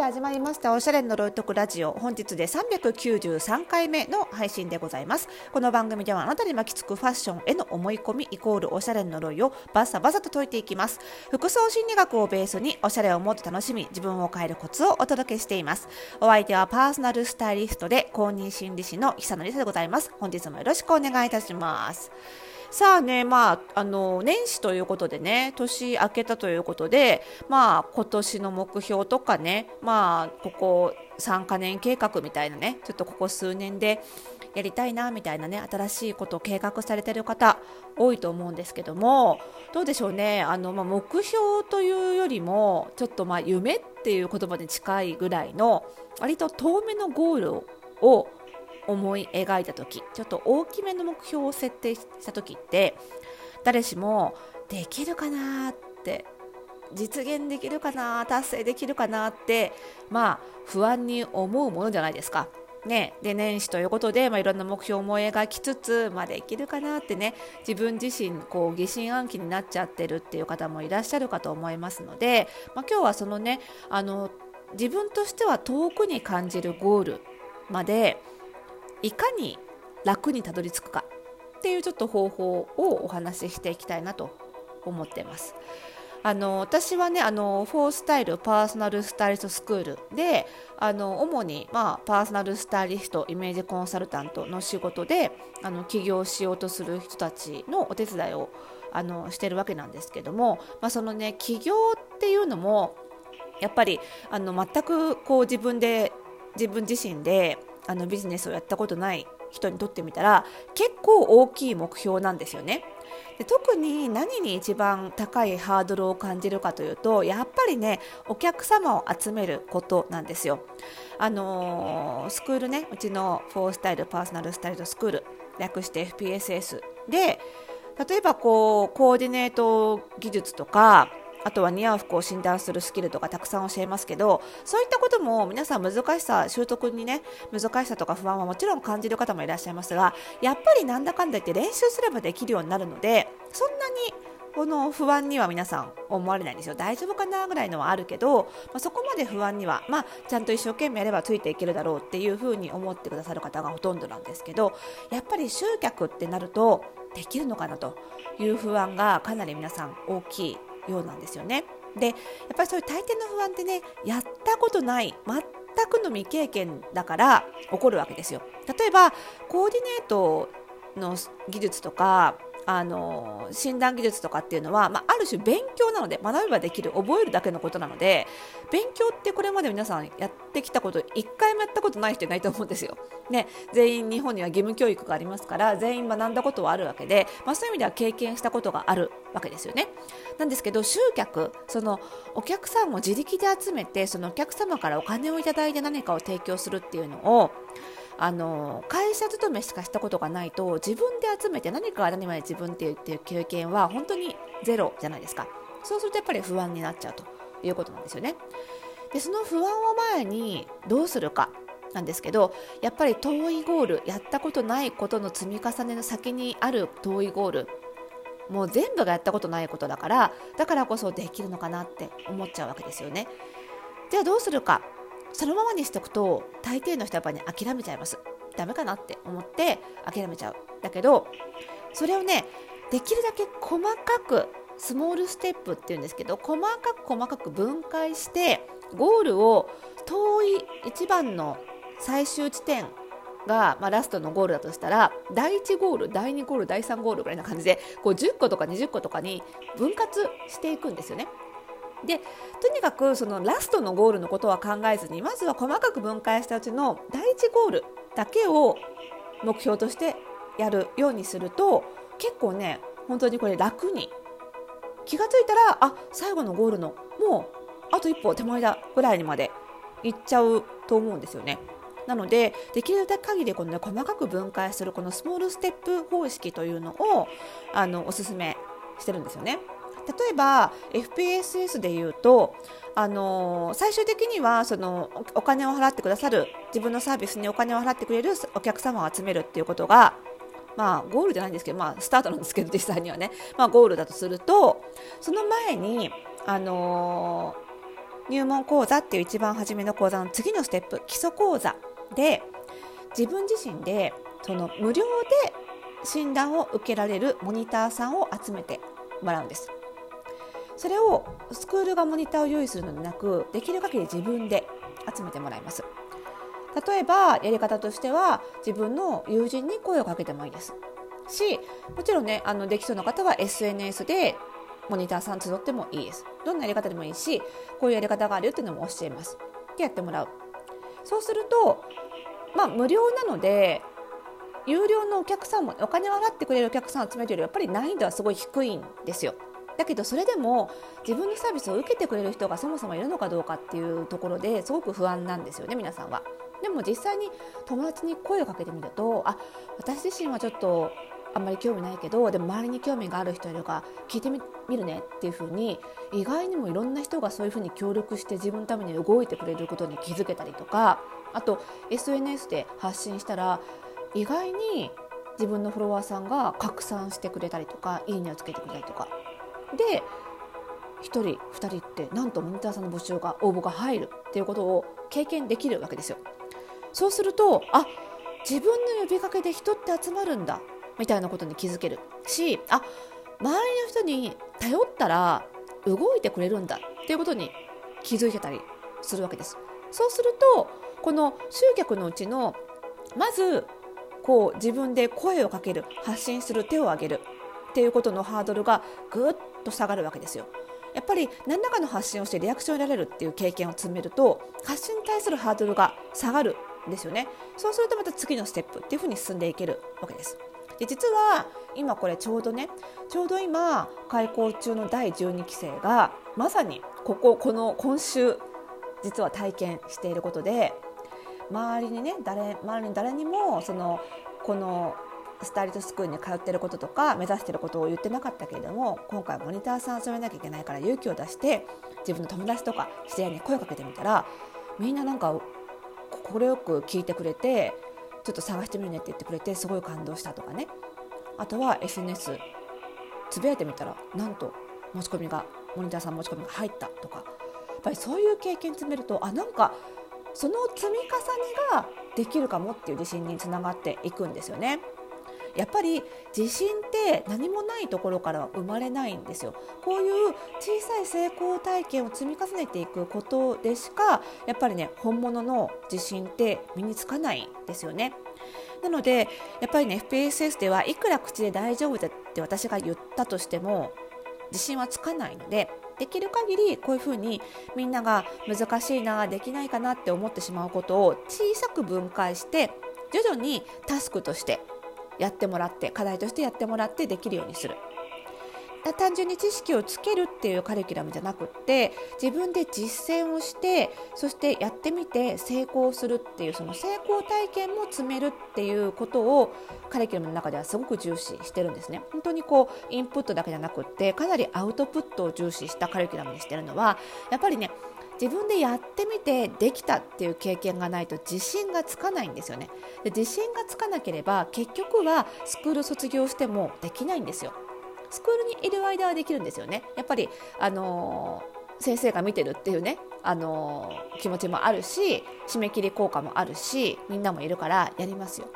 で始まりましたおしゃれのロイトクラジオ。本日で393回目の配信でございます。この番組ではあなたに巻きつくファッションへの思い込みイコールおしゃれの呪いをバサバサと解いていきます。服装心理学をベースにおしゃれをもっと楽しみ自分を変えるコツをお届けしています。お相手はパーソナルスタイリストで公認心理師の久野理沙でございます。本日もよろしくお願いいたします。さあね、まあ、あの年始ということでね年明けたということで、まあ、今年の目標とかね、まあ、ここ3か年計画みたいなねちょっとここ数年でやりたいなみたいなね新しいことを計画されてる方多いと思うんですけどもどうでしょうねあの、まあ、目標というよりもちょっとまあ夢っていう言葉に近いぐらいの割と遠目のゴールを思い描いた時ちょっと大きめの目標を設定した時って誰しもできるかなって実現できるかな達成できるかなってまあ不安に思うものじゃないですか。ね、で年始ということで、まあ、いろんな目標を思い描きつつ、まあ、できるかなってね自分自身こう疑心暗鬼になっちゃってるっていう方もいらっしゃるかと思いますので、まあ、今日はそのねあの自分としては遠くに感じるゴールまでいかに楽にたどり着くかっていうちょっと方法をお話ししていきたいなと思ってます。あの私はねあのフォースタイルパーソナルスタイリストスクールであの主に、まあ、パーソナルスタイリストイメージコンサルタントの仕事であの起業しようとする人たちのお手伝いをあのしてるわけなんですけども、まあ、そのね起業っていうのもやっぱりあの全くこう自分で自分自身であのビジネスをやったことない人にとってみたら結構大きい目標なんですよね。で特に何に一番高いハードルを感じるかというとやっぱりねお客様を集めることなんですよ。あのー、スクールねうちのフォースタイルパーソナルスタイルスクール略して FPSS で例えばこうコーディネート技術とかあとは似合う服を診断するスキルとかたくさん教えますけどそういったことも皆さん難しさ習得にね難しさとか不安はもちろん感じる方もいらっしゃいますがやっぱりなんだかんだ言って練習すればできるようになるのでそんなにこの不安には皆さん思われないんですよ。大丈夫かなぐらいのはあるけど、まあ、そこまで不安には、まあ、ちゃんと一生懸命やればついていけるだろうっていうふうに思ってくださる方がほとんどなんですけどやっぱり集客ってなるとできるのかなという不安がかなり皆さん大きいようなんですよね。でやっぱりそういう大抵の不安ってねやったことない全くの未経験だから起こるわけですよ。例えばコーディネートの技術とかあの診断技術とかっていうのは、まあ、ある種勉強なので学べばできる覚えるだけのことなので勉強ってこれまで皆さんやってきたこと1回もやったことない人いないと思うんですよ。ね、全員日本には義務教育がありますから全員学んだことはあるわけで、まあ、そういう意味では経験したことがあるわけですよね。なんですけど集客そのお客さんを自力で集めてそのお客様からお金をいただいて何かを提供するっていうのをあの会社勤めしかしたことがないと自分で集めて何か何まで自分っていうっていう経験は本当にゼロじゃないですか。そうするとやっぱり不安になっちゃうということなんですよね。でその不安を前にどうするかなんですけどやっぱり遠いゴールやったことないことの積み重ねの先にある遠いゴールもう全部がやったことないことだからだからこそできるのかなって思っちゃうわけですよね。じゃあどうするか。そのままにしておくと大抵の人はやっぱね諦めちゃいますダメかなって思って諦めちゃうだけどそれをねできるだけ細かくスモールステップっていうんですけど細かく細かく分解してゴールを遠い一番の最終地点が、まあ、ラストのゴールだとしたら第1ゴール第2ゴール第3ゴールぐらいな感じでこう10個とか20個とかに分割していくんですよね。でとにかくそのラストのゴールのことは考えずにまずは細かく分解したうちの第1ゴールだけを目標としてやるようにすると結構ね本当にこれ楽に気が付いたらあ最後のゴールのもうあと一歩手前だぐらいにまで行っちゃうと思うんですよね。なのでできる限りこの、ね、細かく分解するこのスモールステップ方式というのをあのおすすめしてるんですよね。例えば FPSS で言うと、あのー、最終的にはそのお金を払ってくださる自分のサービスにお金を払ってくれるお客様を集めるっていうことがまあ、ゴールじゃないんですけど、まあ、スタートなんですけど実際にはね、まあ、ゴールだとするとその前に、あのー、入門講座っていう一番初めの講座の次のステップ基礎講座で自分自身でその無料で診断を受けられるモニターさんを集めてもらうんです。それをスクールがモニターを用意するのでなくできる限り自分で集めてもらいます。例えばやり方としては自分の友人に声をかけてもいいです。しもちろんねあのできそうな方は SNS でモニターさん集ってもいいです。どんなやり方でもいいしこういうやり方があるよっていうのも教えます。でやってもらう。そうするとまあ無料なので有料のお客さんもお金を払ってくれるお客さんを集めるよりやっぱり難易度はすごい低いんですよ。だけどそれでも自分のサービスを受けてくれる人がそもそもいるのかどうかっていうところですごく不安なんですよね皆さんは。でも実際に友達に声をかけてみるとあ私自身はちょっとあんまり興味ないけどでも周りに興味がある人いるか聞いてみるねっていうふうに意外にもいろんな人がそういうふうに協力して自分のために動いてくれることに気づけたりとかあと SNS で発信したら意外に自分のフォロワーさんが拡散してくれたりとかいいねをつけてくれたりとかで1人2人ってなんとモニターさんの募集が応募が入るっていうことを経験できるわけですよ。そうするとあ自分の呼びかけで人って集まるんだみたいなことに気づけるしあ周りの人に頼ったら動いてくれるんだっていうことに気づいてたりするわけです。そうするとこの集客のうちのまずこう自分で声をかける発信する手を挙げるっていうことのハードルがぐっと下がるわけですよ。やっぱり何らかの発信をしてリアクションを得られるっていう経験を積めると発信に対するハードルが下がるんですよねそうするとまた次のステップっていうふうに進んでいけるわけですで実は今これちょうどねちょうど今開校中の第12期生がまさにこここの今週実は体験していることで周りにね誰周りに誰にもそのこのスタイリストスクールに通ってることとか目指してることを言ってなかったけれども今回モニターさん集めなきゃいけないから勇気を出して自分の友達とか知り合いに声かけてみたらみんななんか快く聞いてくれてちょっと探してみるねって言ってくれてすごい感動したとかねあとは SNS つぶやいてみたらなんと持ち込みがモニターさん持ち込みが入ったとかやっぱりそういう経験詰めるとあなんかその積み重ねができるかもっていう自信につながっていくんですよね。やっぱり自信って何もないところから生まれないんですよ。こういう小さい成功体験を積み重ねていくことでしかやっぱりね本物の自信って身につかないですよね。なのでやっぱりね FPSS ではいくら口で大丈夫だって私が言ったとしても自信はつかないのでできる限りこういうふうにみんなが難しいなできないかなって思ってしまうことを小さく分解して徐々にタスクとしてやってもらって課題としてやってもらってできるようにする。単純に知識をつけるっていうカリキュラムじゃなくって自分で実践をしてそしてやってみて成功するっていうその成功体験も積めるっていうことをカリキュラムの中ではすごく重視してるんですね本当にこうインプットだけじゃなくってかなりアウトプットを重視したカリキュラムにしてるのはやっぱりね自分でやってみてできたっていう経験がないと自信がつかないんですよね。で自信がつかなければ結局はスクール卒業してもできないんですよ。スクールにいる間はできるんですよね。やっぱりあのー、先生が見てるっていうねあのー、気持ちもあるし締め切り効果もあるしみんなもいるからやりますよ。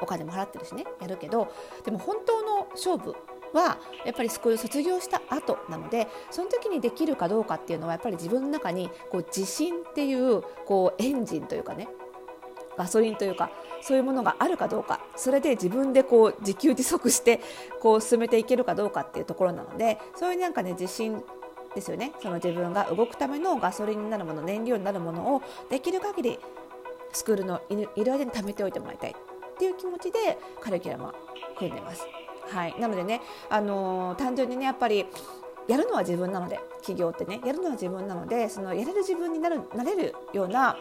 お金も払ってるしねやるけどでも本当の勝負はやっぱりスクール卒業した後なのでその時にできるかどうかっていうのはやっぱり自分の中にこう自信っていうこうエンジンというかねガソリンというかそういうものがあるかどうかそれで自分でこう自給自足してこう進めていけるかどうかっていうところなのでそういうなんかね自信ですよねその自分が動くためのガソリンになるもの燃料になるものをできる限りスクールのいる間に貯めておいてもらいたいっていう気持ちでカリキュラムは組んでます。はい、なのでね、あのー、単純にねやっぱりやるのは自分なので企業ってねやるのは自分なのでそのやれる自分になるなれるような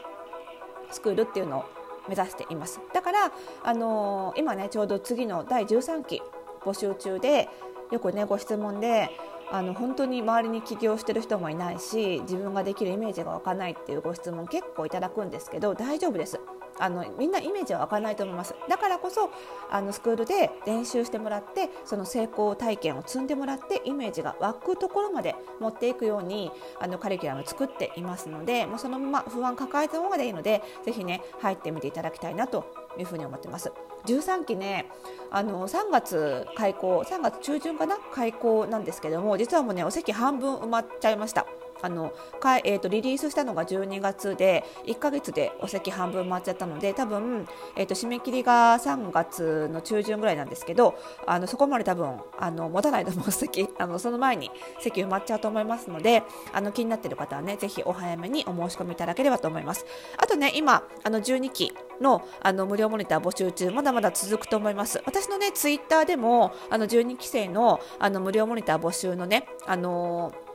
スクールっていうのを目指しています。だから、あのー、今ねちょうど次の第13期募集中でよくねご質問であの本当に周りに起業してる人もいないし自分ができるイメージが湧かないっていうご質問結構いただくんですけど大丈夫です。あのみんなイメージは湧かないと思いますだからこそあのスクールで練習してもらってその成功体験を積んでもらってイメージが湧くところまで持っていくようにあのカリキュラム作っていますのでもうそのまま不安抱えたままでいいのでぜひね入ってみていただきたいなというふうに思ってます。13期ねあの3月開校3月中旬かな？開校なんですけども実はもうねお席半分埋まっちゃいました。あのかえーと、リリースしたのが12月で1ヶ月でお席半分回っちゃったので多分、えーと、締め切りが3月の中旬ぐらいなんですけどあのそこまで多分あの持たないと思う席 あのその前に席埋まっちゃうと思いますのであの気になっている方はねぜひお早めにお申し込みいただければと思います。あとね今あの12期のあの無料モニター募集中まだまだ続くと思います。私のねツイッターでもあの12期生のあの無料モニター募集のねあのー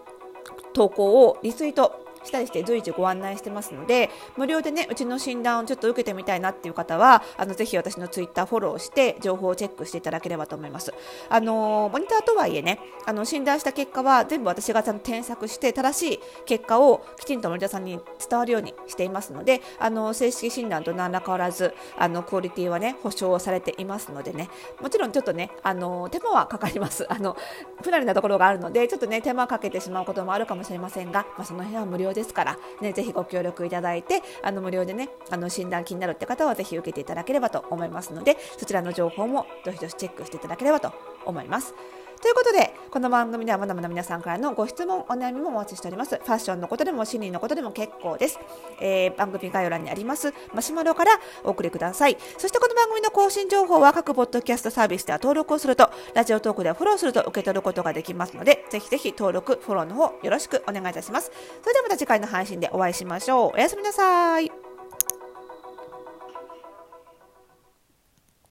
投稿をリツイート。したりして随時ご案内してますので無料でねうちの診断をちょっと受けてみたいなっていう方はあのぜひ私のツイッターフォローして情報をチェックしていただければと思います。あのモニターとはいえねあの診断した結果は全部私がちゃんと添削して正しい結果をきちんとモニターさんに伝わるようにしていますのであの正式診断と何ら変わらずあのクオリティはね保証されていますのでね。もちろんちょっとねあの手間はかかります。あの不慣れなところがあるのでちょっとね手間かけてしまうこともあるかもしれませんが、まあ、その辺は無料料ですから、ね、ぜひご協力いただいてあの無料でねあの診断気になるって方はぜひ受けていただければと思いますのでそちらの情報もどしどしチェックしていただければと思います。ということで、この番組ではまだまだ皆さんからのご質問、お悩みもお待ちしております。ファッションのことでも、心理のことでも結構です。えー、番組概要欄にありますマシュマロからお送りください。そしてこの番組の更新情報は各ポッドキャストサービスでは登録をすると、ラジオトークではフォローすると受け取ることができますので、ぜひぜひ登録、フォローの方よろしくお願いいたします。それではまた次回の配信でお会いしましょう。おやすみなさい。